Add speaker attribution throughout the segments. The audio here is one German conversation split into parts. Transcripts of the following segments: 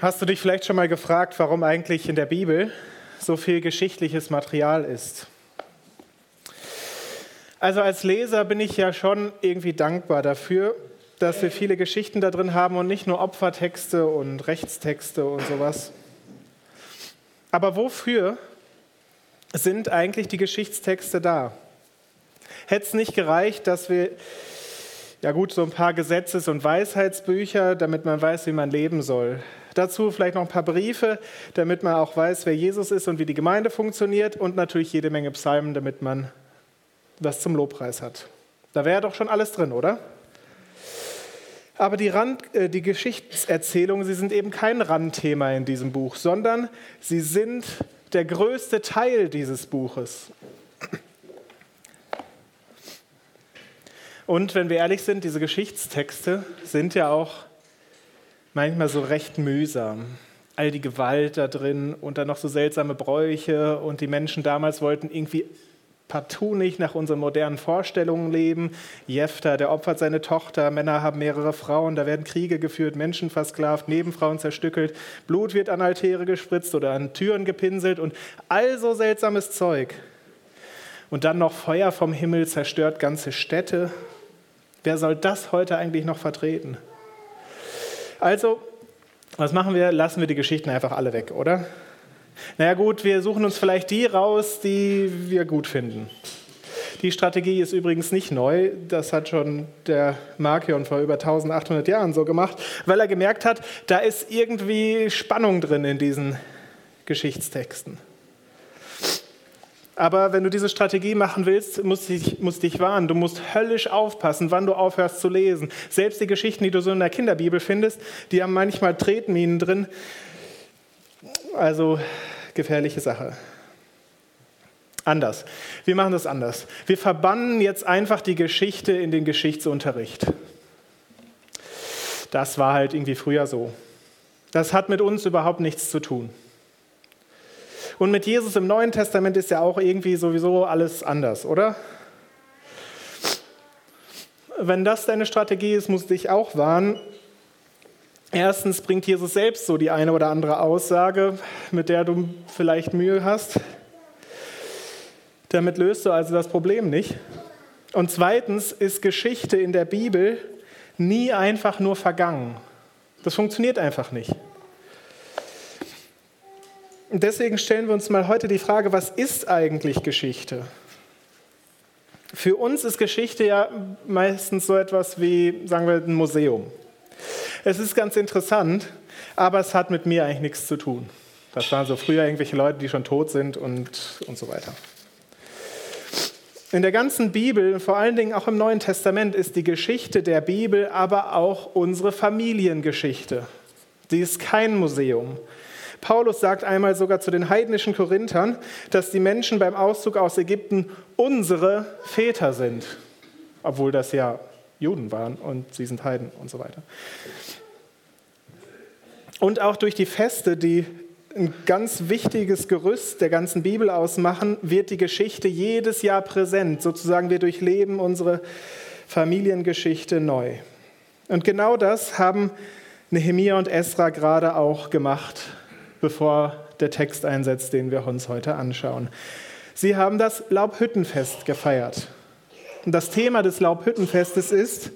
Speaker 1: Hast du dich vielleicht schon mal gefragt, warum eigentlich in der Bibel so viel geschichtliches Material ist? Also als Leser bin ich ja schon irgendwie dankbar dafür, dass wir viele Geschichten da drin haben und nicht nur Opfertexte und Rechtstexte und sowas. Aber wofür sind eigentlich die Geschichtstexte da? Hätte es nicht gereicht, dass wir, ja gut, so ein paar Gesetzes- und Weisheitsbücher, damit man weiß, wie man leben soll. Dazu vielleicht noch ein paar Briefe, damit man auch weiß, wer Jesus ist und wie die Gemeinde funktioniert und natürlich jede Menge Psalmen, damit man was zum Lobpreis hat. Da wäre doch schon alles drin, oder? Aber die, Rand, äh, die Geschichtserzählungen, sie sind eben kein Randthema in diesem Buch, sondern sie sind der größte Teil dieses Buches. Und wenn wir ehrlich sind, diese Geschichtstexte sind ja auch manchmal so recht mühsam. All die Gewalt da drin und dann noch so seltsame Bräuche und die Menschen damals wollten irgendwie partout nicht nach unseren modernen Vorstellungen leben. Jefter, der opfert seine Tochter, Männer haben mehrere Frauen, da werden Kriege geführt, Menschen versklavt, Nebenfrauen zerstückelt, Blut wird an Altäre gespritzt oder an Türen gepinselt und all so seltsames Zeug. Und dann noch Feuer vom Himmel zerstört ganze Städte. Wer soll das heute eigentlich noch vertreten? Also, was machen wir? Lassen wir die Geschichten einfach alle weg, oder? Naja gut, wir suchen uns vielleicht die raus, die wir gut finden. Die Strategie ist übrigens nicht neu. Das hat schon der Markion vor über 1800 Jahren so gemacht, weil er gemerkt hat, da ist irgendwie Spannung drin in diesen Geschichtstexten. Aber wenn du diese Strategie machen willst, musst du dich, dich warnen. Du musst höllisch aufpassen, wann du aufhörst zu lesen. Selbst die Geschichten, die du so in der Kinderbibel findest, die haben manchmal Tretminen drin. Also gefährliche Sache. Anders. Wir machen das anders. Wir verbannen jetzt einfach die Geschichte in den Geschichtsunterricht. Das war halt irgendwie früher so. Das hat mit uns überhaupt nichts zu tun. Und mit Jesus im Neuen Testament ist ja auch irgendwie sowieso alles anders, oder? Wenn das deine Strategie ist, musst du dich auch warnen. Erstens bringt Jesus selbst so die eine oder andere Aussage, mit der du vielleicht Mühe hast. Damit löst du also das Problem nicht. Und zweitens ist Geschichte in der Bibel nie einfach nur vergangen. Das funktioniert einfach nicht. Und deswegen stellen wir uns mal heute die Frage, was ist eigentlich Geschichte? Für uns ist Geschichte ja meistens so etwas wie, sagen wir, ein Museum. Es ist ganz interessant, aber es hat mit mir eigentlich nichts zu tun. Das waren so früher irgendwelche Leute, die schon tot sind und, und so weiter. In der ganzen Bibel, vor allen Dingen auch im Neuen Testament, ist die Geschichte der Bibel aber auch unsere Familiengeschichte. Sie ist kein Museum. Paulus sagt einmal sogar zu den heidnischen Korinthern, dass die Menschen beim Auszug aus Ägypten unsere Väter sind, obwohl das ja Juden waren und sie sind Heiden und so weiter. Und auch durch die Feste, die ein ganz wichtiges Gerüst der ganzen Bibel ausmachen, wird die Geschichte jedes Jahr präsent. Sozusagen wir durchleben unsere Familiengeschichte neu. Und genau das haben Nehemia und Esra gerade auch gemacht bevor der Text einsetzt, den wir uns heute anschauen. Sie haben das Laubhüttenfest gefeiert. Und das Thema des Laubhüttenfestes ist,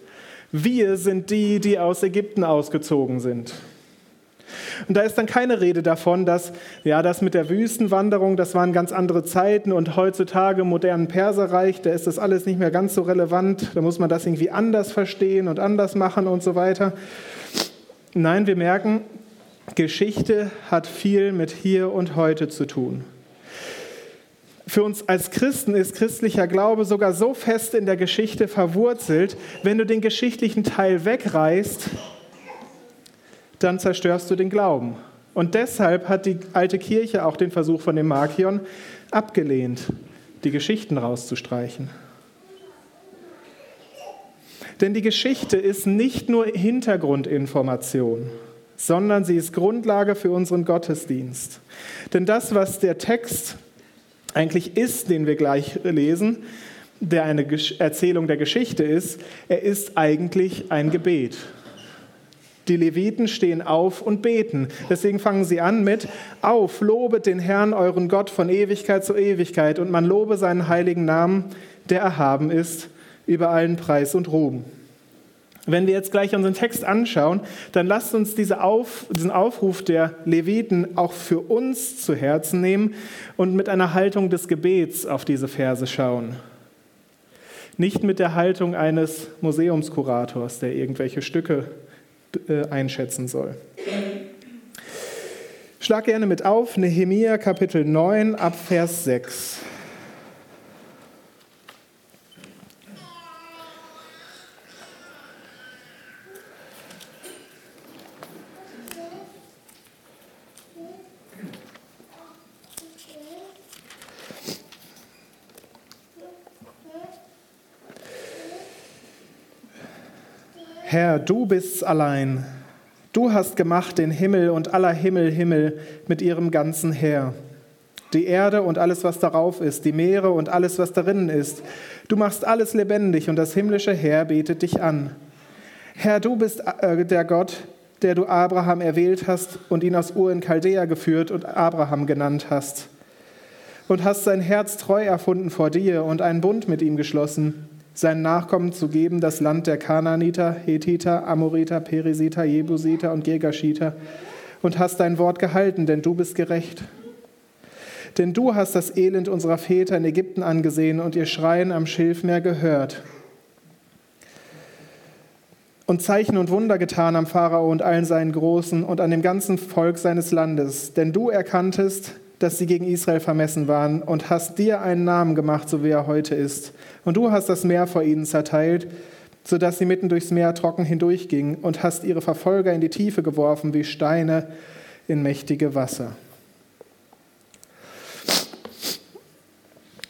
Speaker 1: wir sind die, die aus Ägypten ausgezogen sind. Und da ist dann keine Rede davon, dass ja, das mit der Wüstenwanderung, das waren ganz andere Zeiten und heutzutage im modernen Perserreich, da ist das alles nicht mehr ganz so relevant, da muss man das irgendwie anders verstehen und anders machen und so weiter. Nein, wir merken, Geschichte hat viel mit hier und heute zu tun. Für uns als Christen ist christlicher Glaube sogar so fest in der Geschichte verwurzelt, wenn du den geschichtlichen Teil wegreißt, dann zerstörst du den Glauben. Und deshalb hat die alte Kirche auch den Versuch von dem Markion abgelehnt, die Geschichten rauszustreichen. Denn die Geschichte ist nicht nur Hintergrundinformation sondern sie ist Grundlage für unseren Gottesdienst. Denn das, was der Text eigentlich ist, den wir gleich lesen, der eine Erzählung der Geschichte ist, er ist eigentlich ein Gebet. Die Leviten stehen auf und beten. Deswegen fangen sie an mit, auf, lobet den Herrn, euren Gott von Ewigkeit zu Ewigkeit und man lobe seinen heiligen Namen, der erhaben ist über allen Preis und Ruhm. Wenn wir jetzt gleich unseren Text anschauen, dann lasst uns diese Auf, diesen Aufruf der Leviten auch für uns zu Herzen nehmen und mit einer Haltung des Gebets auf diese Verse schauen. Nicht mit der Haltung eines Museumskurators, der irgendwelche Stücke äh, einschätzen soll. Schlag gerne mit auf, Nehemia Kapitel 9 ab Vers 6. Herr, du bist's allein. Du hast gemacht den Himmel und aller Himmel Himmel mit ihrem ganzen Heer. Die Erde und alles, was darauf ist, die Meere und alles, was darin ist. Du machst alles lebendig und das himmlische Heer betet dich an. Herr, du bist äh, der Gott, der du Abraham erwählt hast und ihn aus Ur in Chaldea geführt und Abraham genannt hast. Und hast sein Herz treu erfunden vor dir und einen Bund mit ihm geschlossen seinen Nachkommen zu geben, das Land der Kanaaniter, Hethiter, Amoriter, Perisiter, Jebusiter und Gegashiter, und hast dein Wort gehalten, denn du bist gerecht. Denn du hast das Elend unserer Väter in Ägypten angesehen und ihr Schreien am Schilfmeer gehört. Und Zeichen und Wunder getan am Pharao und allen seinen Großen und an dem ganzen Volk seines Landes. Denn du erkanntest, dass sie gegen Israel vermessen waren und hast dir einen Namen gemacht, so wie er heute ist. Und du hast das Meer vor ihnen zerteilt, sodass sie mitten durchs Meer trocken hindurchgingen und hast ihre Verfolger in die Tiefe geworfen wie Steine in mächtige Wasser.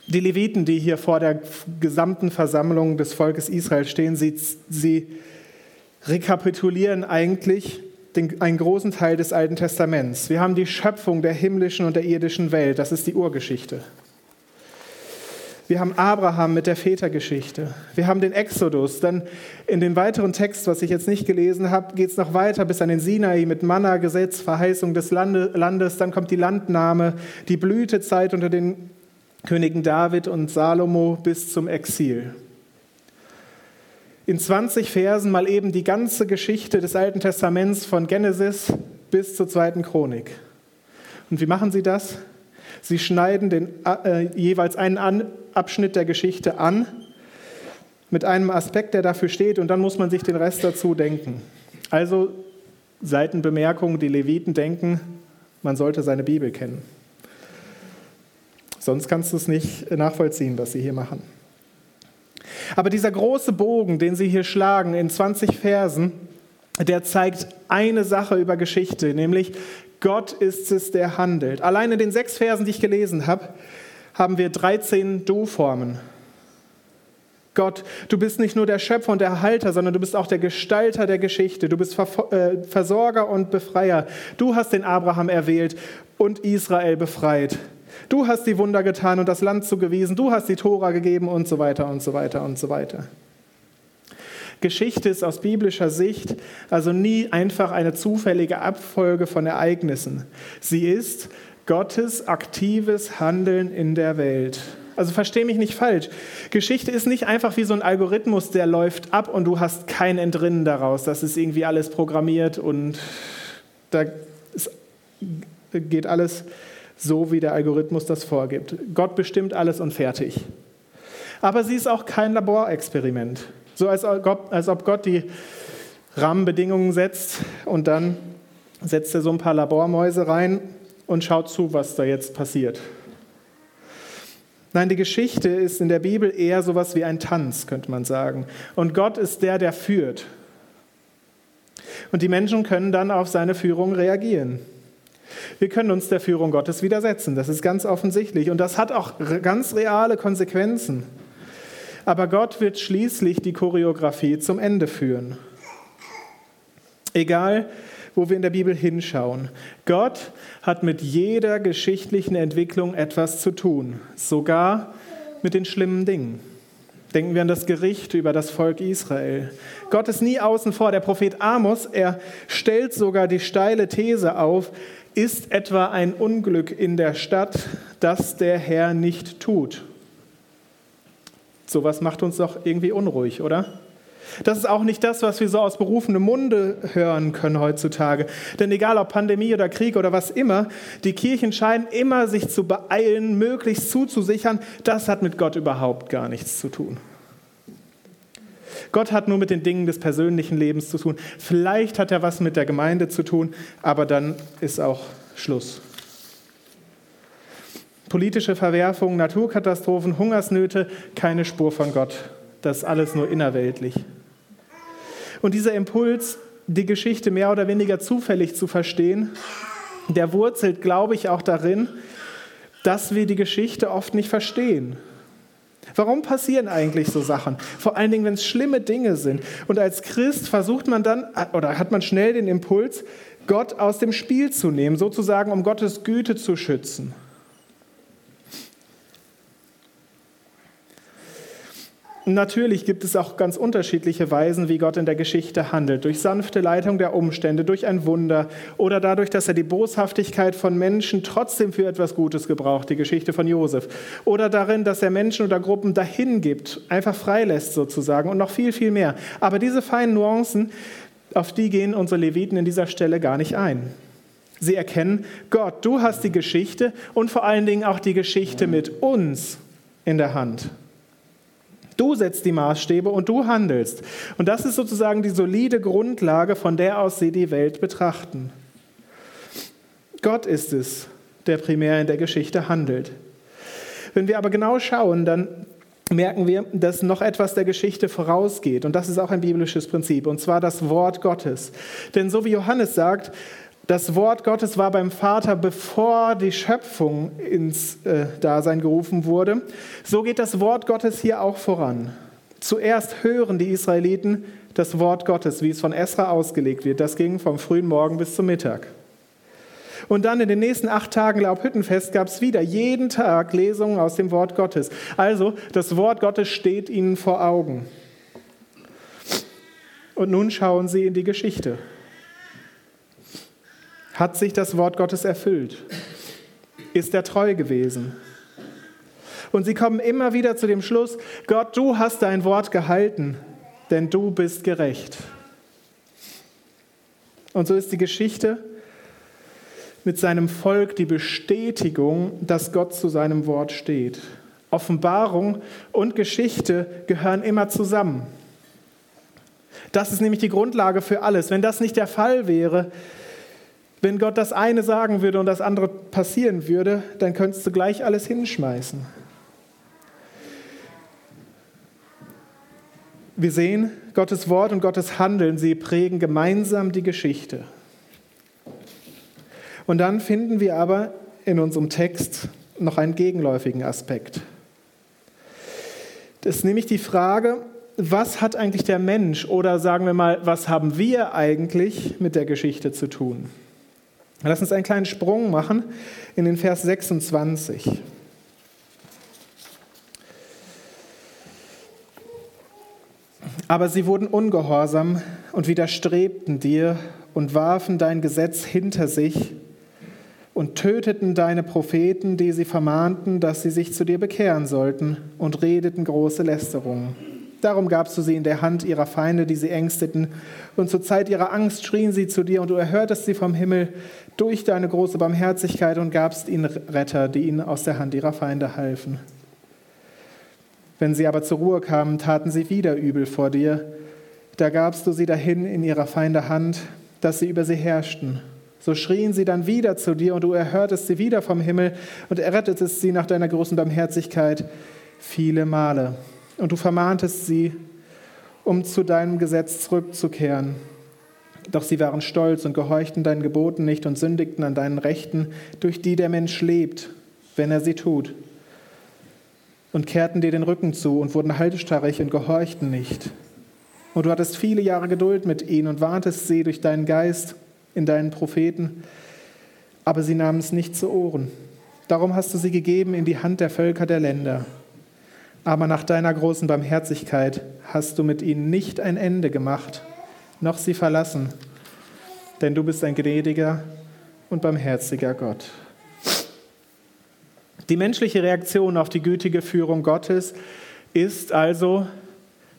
Speaker 1: Die Leviten, die hier vor der gesamten Versammlung des Volkes Israel stehen, sie, sie rekapitulieren eigentlich den, einen großen Teil des Alten Testaments. Wir haben die Schöpfung der himmlischen und der irdischen Welt, das ist die Urgeschichte. Wir haben Abraham mit der Vätergeschichte. Wir haben den Exodus. Dann in den weiteren Text, was ich jetzt nicht gelesen habe, geht es noch weiter bis an den Sinai mit Manna, Gesetz, Verheißung des Landes. Dann kommt die Landnahme, die Blütezeit unter den Königen David und Salomo bis zum Exil in 20 Versen mal eben die ganze Geschichte des Alten Testaments von Genesis bis zur zweiten Chronik. Und wie machen sie das? Sie schneiden den, äh, jeweils einen an, Abschnitt der Geschichte an mit einem Aspekt, der dafür steht, und dann muss man sich den Rest dazu denken. Also Seitenbemerkung, die Leviten denken, man sollte seine Bibel kennen. Sonst kannst du es nicht nachvollziehen, was sie hier machen. Aber dieser große Bogen, den Sie hier schlagen in 20 Versen, der zeigt eine Sache über Geschichte, nämlich Gott ist es, der handelt. Allein in den sechs Versen, die ich gelesen habe, haben wir 13 Du-Formen. Gott, du bist nicht nur der Schöpfer und der Erhalter, sondern du bist auch der Gestalter der Geschichte. Du bist äh, Versorger und Befreier. Du hast den Abraham erwählt und Israel befreit. Du hast die Wunder getan und das Land zugewiesen. Du hast die Tora gegeben und so weiter und so weiter und so weiter. Geschichte ist aus biblischer Sicht also nie einfach eine zufällige Abfolge von Ereignissen. Sie ist Gottes aktives Handeln in der Welt. Also verstehe mich nicht falsch. Geschichte ist nicht einfach wie so ein Algorithmus, der läuft ab und du hast kein Entrinnen daraus. Das ist irgendwie alles programmiert und da geht alles so wie der Algorithmus das vorgibt. Gott bestimmt alles und fertig. Aber sie ist auch kein Laborexperiment. So als ob Gott die Rahmenbedingungen setzt und dann setzt er so ein paar Labormäuse rein und schaut zu, was da jetzt passiert. Nein, die Geschichte ist in der Bibel eher sowas wie ein Tanz, könnte man sagen. Und Gott ist der, der führt. Und die Menschen können dann auf seine Führung reagieren. Wir können uns der Führung Gottes widersetzen, das ist ganz offensichtlich. Und das hat auch ganz reale Konsequenzen. Aber Gott wird schließlich die Choreografie zum Ende führen. Egal, wo wir in der Bibel hinschauen. Gott hat mit jeder geschichtlichen Entwicklung etwas zu tun, sogar mit den schlimmen Dingen. Denken wir an das Gericht über das Volk Israel. Gott ist nie außen vor. Der Prophet Amos, er stellt sogar die steile These auf, ist etwa ein Unglück in der Stadt, das der Herr nicht tut. Sowas macht uns doch irgendwie unruhig, oder? Das ist auch nicht das, was wir so aus berufenem Munde hören können heutzutage. Denn egal ob Pandemie oder Krieg oder was immer, die Kirchen scheinen immer sich zu beeilen, möglichst zuzusichern. Das hat mit Gott überhaupt gar nichts zu tun. Gott hat nur mit den Dingen des persönlichen Lebens zu tun. Vielleicht hat er was mit der Gemeinde zu tun, aber dann ist auch Schluss. Politische Verwerfungen, Naturkatastrophen, Hungersnöte, keine Spur von Gott. Das ist alles nur innerweltlich. Und dieser Impuls, die Geschichte mehr oder weniger zufällig zu verstehen, der wurzelt, glaube ich, auch darin, dass wir die Geschichte oft nicht verstehen. Warum passieren eigentlich so Sachen? Vor allen Dingen, wenn es schlimme Dinge sind. Und als Christ versucht man dann, oder hat man schnell den Impuls, Gott aus dem Spiel zu nehmen, sozusagen um Gottes Güte zu schützen. Natürlich gibt es auch ganz unterschiedliche Weisen, wie Gott in der Geschichte handelt. Durch sanfte Leitung der Umstände, durch ein Wunder oder dadurch, dass er die Boshaftigkeit von Menschen trotzdem für etwas Gutes gebraucht, die Geschichte von Josef. Oder darin, dass er Menschen oder Gruppen dahin gibt, einfach freilässt sozusagen und noch viel, viel mehr. Aber diese feinen Nuancen, auf die gehen unsere Leviten in dieser Stelle gar nicht ein. Sie erkennen, Gott, du hast die Geschichte und vor allen Dingen auch die Geschichte mit uns in der Hand. Du setzt die Maßstäbe und du handelst. Und das ist sozusagen die solide Grundlage, von der aus sie die Welt betrachten. Gott ist es, der primär in der Geschichte handelt. Wenn wir aber genau schauen, dann merken wir, dass noch etwas der Geschichte vorausgeht. Und das ist auch ein biblisches Prinzip, und zwar das Wort Gottes. Denn so wie Johannes sagt, das Wort Gottes war beim Vater, bevor die Schöpfung ins äh, Dasein gerufen wurde. So geht das Wort Gottes hier auch voran. Zuerst hören die Israeliten das Wort Gottes, wie es von Esra ausgelegt wird. Das ging vom frühen Morgen bis zum Mittag. Und dann in den nächsten acht Tagen Laubhüttenfest gab es wieder jeden Tag Lesungen aus dem Wort Gottes. Also das Wort Gottes steht ihnen vor Augen. Und nun schauen sie in die Geschichte hat sich das Wort Gottes erfüllt? Ist er treu gewesen? Und sie kommen immer wieder zu dem Schluss, Gott, du hast dein Wort gehalten, denn du bist gerecht. Und so ist die Geschichte mit seinem Volk die Bestätigung, dass Gott zu seinem Wort steht. Offenbarung und Geschichte gehören immer zusammen. Das ist nämlich die Grundlage für alles. Wenn das nicht der Fall wäre, wenn Gott das eine sagen würde und das andere passieren würde, dann könntest du gleich alles hinschmeißen. Wir sehen, Gottes Wort und Gottes Handeln, sie prägen gemeinsam die Geschichte. Und dann finden wir aber in unserem Text noch einen gegenläufigen Aspekt. Das ist nämlich die Frage, was hat eigentlich der Mensch oder sagen wir mal, was haben wir eigentlich mit der Geschichte zu tun? Lass uns einen kleinen Sprung machen in den Vers 26. Aber sie wurden ungehorsam und widerstrebten dir und warfen dein Gesetz hinter sich und töteten deine Propheten, die sie vermahnten, dass sie sich zu dir bekehren sollten und redeten große Lästerungen. Darum gabst du sie in der Hand ihrer Feinde, die sie ängsteten. Und zur Zeit ihrer Angst schrien sie zu dir, und du erhörtest sie vom Himmel durch deine große Barmherzigkeit und gabst ihnen Retter, die ihnen aus der Hand ihrer Feinde halfen. Wenn sie aber zur Ruhe kamen, taten sie wieder übel vor dir. Da gabst du sie dahin in ihrer Feinde Hand, dass sie über sie herrschten. So schrien sie dann wieder zu dir, und du erhörtest sie wieder vom Himmel und errettetest sie nach deiner großen Barmherzigkeit viele Male und du vermahntest sie, um zu deinem Gesetz zurückzukehren. Doch sie waren stolz und gehorchten deinen Geboten nicht und sündigten an deinen Rechten, durch die der Mensch lebt, wenn er sie tut. Und kehrten dir den Rücken zu und wurden halsstarrig und gehorchten nicht. Und du hattest viele Jahre Geduld mit ihnen und warntest sie durch deinen Geist in deinen Propheten, aber sie nahmen es nicht zu Ohren. Darum hast du sie gegeben in die Hand der Völker der Länder aber nach deiner großen Barmherzigkeit hast du mit ihnen nicht ein Ende gemacht, noch sie verlassen, denn du bist ein gnädiger und barmherziger Gott. Die menschliche Reaktion auf die gütige Führung Gottes ist also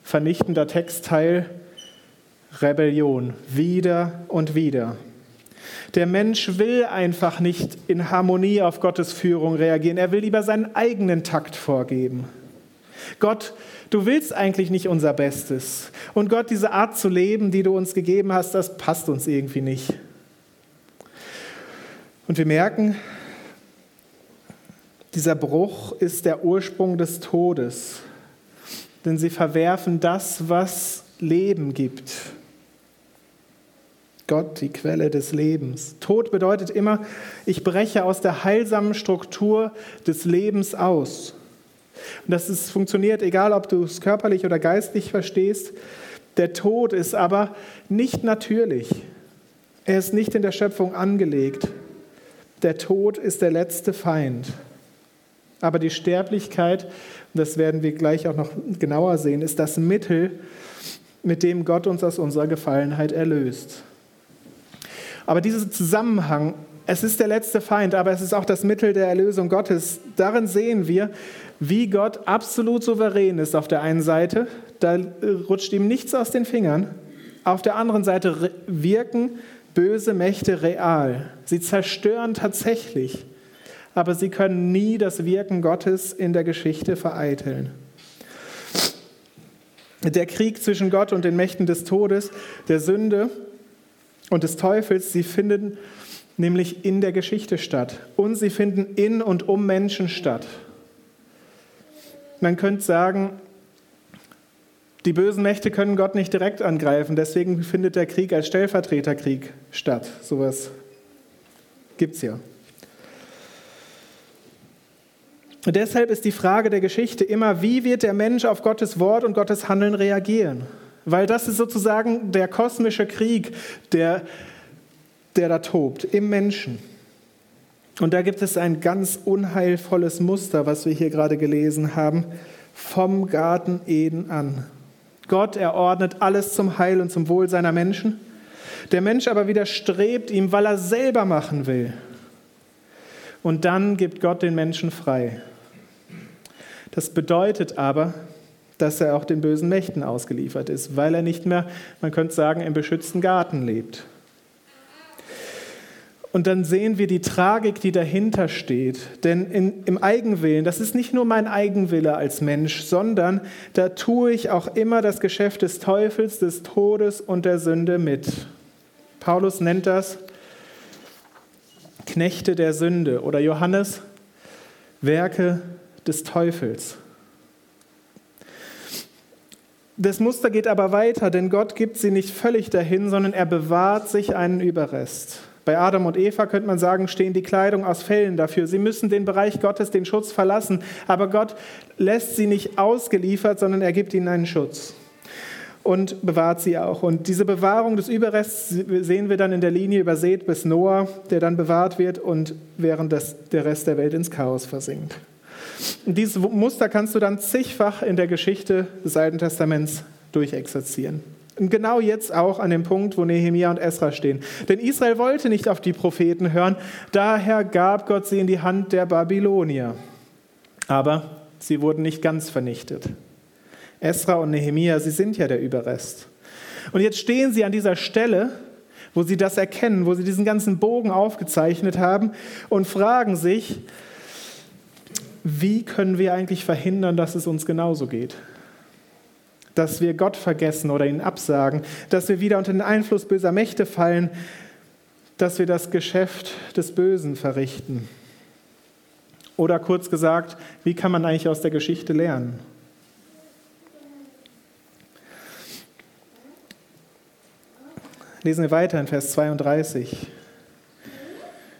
Speaker 1: vernichtender Textteil Rebellion, wieder und wieder. Der Mensch will einfach nicht in Harmonie auf Gottes Führung reagieren. Er will lieber seinen eigenen Takt vorgeben. Gott, du willst eigentlich nicht unser Bestes. Und Gott, diese Art zu leben, die du uns gegeben hast, das passt uns irgendwie nicht. Und wir merken, dieser Bruch ist der Ursprung des Todes. Denn sie verwerfen das, was Leben gibt. Gott, die Quelle des Lebens. Tod bedeutet immer, ich breche aus der heilsamen Struktur des Lebens aus. Und das ist, funktioniert, egal ob du es körperlich oder geistlich verstehst. Der Tod ist aber nicht natürlich. Er ist nicht in der Schöpfung angelegt. Der Tod ist der letzte Feind. Aber die Sterblichkeit, und das werden wir gleich auch noch genauer sehen, ist das Mittel, mit dem Gott uns aus unserer Gefallenheit erlöst. Aber dieser Zusammenhang, es ist der letzte Feind, aber es ist auch das Mittel der Erlösung Gottes. Darin sehen wir, wie Gott absolut souverän ist auf der einen Seite, da rutscht ihm nichts aus den Fingern. Auf der anderen Seite wirken böse Mächte real. Sie zerstören tatsächlich, aber sie können nie das Wirken Gottes in der Geschichte vereiteln. Der Krieg zwischen Gott und den Mächten des Todes, der Sünde und des Teufels, sie finden nämlich in der Geschichte statt. Und sie finden in und um Menschen statt. Man könnte sagen, die bösen Mächte können Gott nicht direkt angreifen, deswegen findet der Krieg als Stellvertreterkrieg statt. Sowas gibt es ja. Und deshalb ist die Frage der Geschichte immer, wie wird der Mensch auf Gottes Wort und Gottes Handeln reagieren? Weil das ist sozusagen der kosmische Krieg, der, der da tobt im Menschen. Und da gibt es ein ganz unheilvolles Muster, was wir hier gerade gelesen haben, vom Garten Eden an. Gott erordnet alles zum Heil und zum Wohl seiner Menschen. Der Mensch aber widerstrebt ihm, weil er selber machen will. Und dann gibt Gott den Menschen frei. Das bedeutet aber, dass er auch den bösen Mächten ausgeliefert ist, weil er nicht mehr, man könnte sagen, im beschützten Garten lebt. Und dann sehen wir die Tragik, die dahinter steht. Denn in, im Eigenwillen, das ist nicht nur mein Eigenwille als Mensch, sondern da tue ich auch immer das Geschäft des Teufels, des Todes und der Sünde mit. Paulus nennt das Knechte der Sünde oder Johannes Werke des Teufels. Das Muster geht aber weiter, denn Gott gibt sie nicht völlig dahin, sondern er bewahrt sich einen Überrest. Bei Adam und Eva könnte man sagen, stehen die Kleidung aus Fellen dafür. Sie müssen den Bereich Gottes, den Schutz verlassen. Aber Gott lässt sie nicht ausgeliefert, sondern er gibt ihnen einen Schutz und bewahrt sie auch. Und diese Bewahrung des Überrests sehen wir dann in der Linie übersät bis Noah, der dann bewahrt wird und während das, der Rest der Welt ins Chaos versinkt. Und dieses Muster kannst du dann zigfach in der Geschichte des Alten Testaments durchexerzieren. Genau jetzt auch an dem Punkt, wo Nehemia und Esra stehen. Denn Israel wollte nicht auf die Propheten hören, daher gab Gott sie in die Hand der Babylonier. Aber sie wurden nicht ganz vernichtet. Esra und Nehemia, sie sind ja der Überrest. Und jetzt stehen sie an dieser Stelle, wo sie das erkennen, wo sie diesen ganzen Bogen aufgezeichnet haben und fragen sich, wie können wir eigentlich verhindern, dass es uns genauso geht? Dass wir Gott vergessen oder ihn absagen, dass wir wieder unter den Einfluss böser Mächte fallen, dass wir das Geschäft des Bösen verrichten. Oder kurz gesagt, wie kann man eigentlich aus der Geschichte lernen? Lesen wir weiter in Vers 32.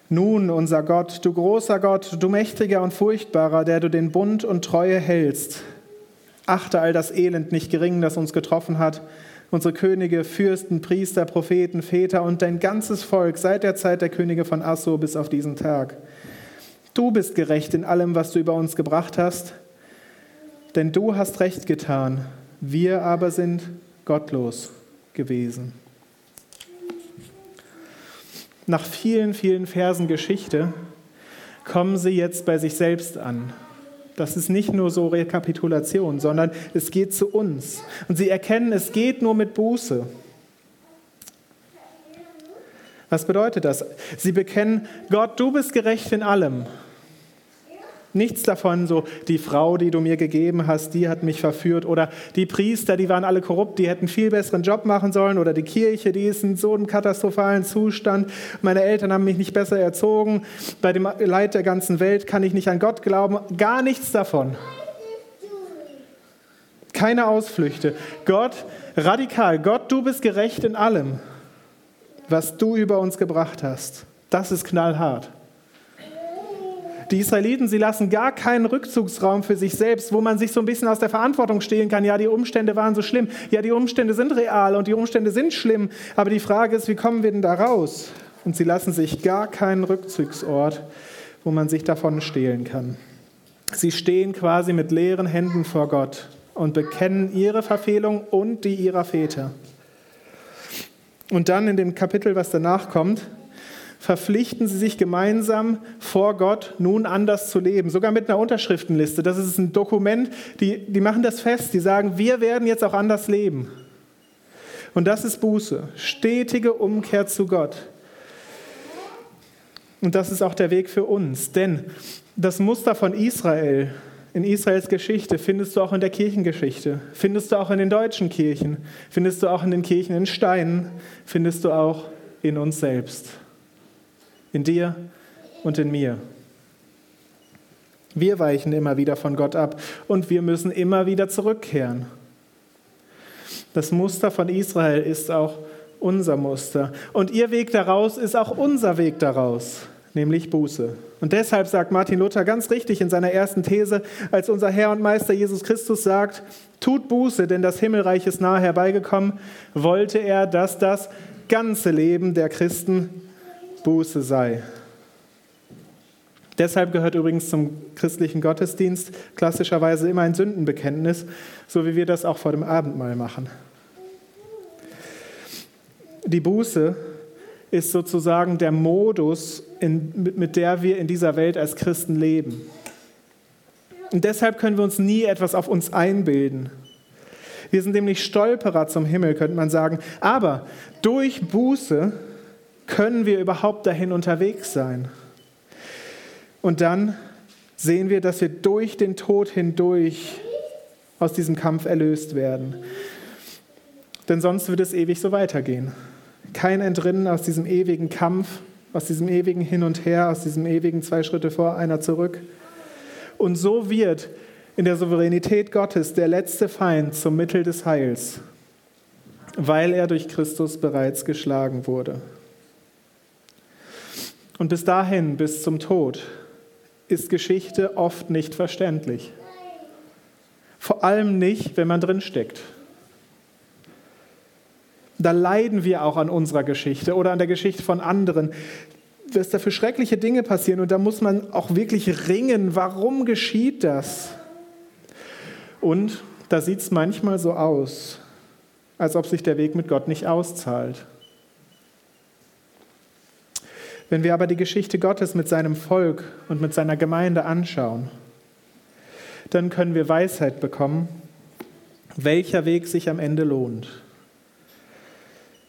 Speaker 1: Nun, unser Gott, du großer Gott, du mächtiger und furchtbarer, der du den Bund und Treue hältst, Achte all das Elend nicht gering, das uns getroffen hat. Unsere Könige, Fürsten, Priester, Propheten, Väter und dein ganzes Volk seit der Zeit der Könige von Assur bis auf diesen Tag. Du bist gerecht in allem, was du über uns gebracht hast. Denn du hast recht getan, wir aber sind gottlos gewesen. Nach vielen, vielen Versen Geschichte kommen sie jetzt bei sich selbst an. Das ist nicht nur so Rekapitulation, sondern es geht zu uns. Und sie erkennen, es geht nur mit Buße. Was bedeutet das? Sie bekennen, Gott, du bist gerecht in allem. Nichts davon, so die Frau, die du mir gegeben hast, die hat mich verführt oder die Priester, die waren alle korrupt, die hätten viel besseren Job machen sollen oder die Kirche, die ist in so einem katastrophalen Zustand. Meine Eltern haben mich nicht besser erzogen. Bei dem Leid der ganzen Welt kann ich nicht an Gott glauben. Gar nichts davon. Keine Ausflüchte. Gott, radikal. Gott, du bist gerecht in allem, was du über uns gebracht hast. Das ist knallhart. Die Israeliten, sie lassen gar keinen Rückzugsraum für sich selbst, wo man sich so ein bisschen aus der Verantwortung stehlen kann. Ja, die Umstände waren so schlimm. Ja, die Umstände sind real und die Umstände sind schlimm. Aber die Frage ist, wie kommen wir denn da raus? Und sie lassen sich gar keinen Rückzugsort, wo man sich davon stehlen kann. Sie stehen quasi mit leeren Händen vor Gott und bekennen ihre Verfehlung und die ihrer Väter. Und dann in dem Kapitel, was danach kommt, verpflichten sie sich gemeinsam vor Gott nun anders zu leben, sogar mit einer Unterschriftenliste. Das ist ein Dokument, die, die machen das fest, die sagen, wir werden jetzt auch anders leben. Und das ist Buße, stetige Umkehr zu Gott. Und das ist auch der Weg für uns, denn das Muster von Israel, in Israels Geschichte findest du auch in der Kirchengeschichte, findest du auch in den deutschen Kirchen, findest du auch in den Kirchen in Steinen, findest du auch in uns selbst in dir und in mir. Wir weichen immer wieder von Gott ab und wir müssen immer wieder zurückkehren. Das Muster von Israel ist auch unser Muster. Und ihr Weg daraus ist auch unser Weg daraus, nämlich Buße. Und deshalb sagt Martin Luther ganz richtig in seiner ersten These, als unser Herr und Meister Jesus Christus sagt, tut Buße, denn das Himmelreich ist nahe herbeigekommen, wollte er, dass das ganze Leben der Christen Buße sei. Deshalb gehört übrigens zum christlichen Gottesdienst klassischerweise immer ein Sündenbekenntnis, so wie wir das auch vor dem Abendmahl machen. Die Buße ist sozusagen der Modus, in, mit der wir in dieser Welt als Christen leben. Und deshalb können wir uns nie etwas auf uns einbilden. Wir sind nämlich Stolperer zum Himmel, könnte man sagen. Aber durch Buße können wir überhaupt dahin unterwegs sein? Und dann sehen wir, dass wir durch den Tod hindurch aus diesem Kampf erlöst werden. Denn sonst wird es ewig so weitergehen. Kein Entrinnen aus diesem ewigen Kampf, aus diesem ewigen Hin und Her, aus diesem ewigen zwei Schritte vor, einer zurück. Und so wird in der Souveränität Gottes der letzte Feind zum Mittel des Heils, weil er durch Christus bereits geschlagen wurde. Und bis dahin, bis zum Tod, ist Geschichte oft nicht verständlich. Vor allem nicht, wenn man drin steckt. Da leiden wir auch an unserer Geschichte oder an der Geschichte von anderen, dass da für schreckliche Dinge passieren und da muss man auch wirklich ringen, warum geschieht das? Und da sieht es manchmal so aus, als ob sich der Weg mit Gott nicht auszahlt. Wenn wir aber die Geschichte Gottes mit seinem Volk und mit seiner Gemeinde anschauen, dann können wir Weisheit bekommen, welcher Weg sich am Ende lohnt.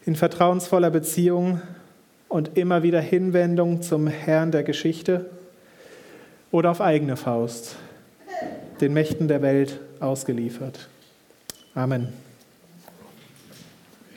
Speaker 1: In vertrauensvoller Beziehung und immer wieder Hinwendung zum Herrn der Geschichte oder auf eigene Faust, den Mächten der Welt ausgeliefert. Amen.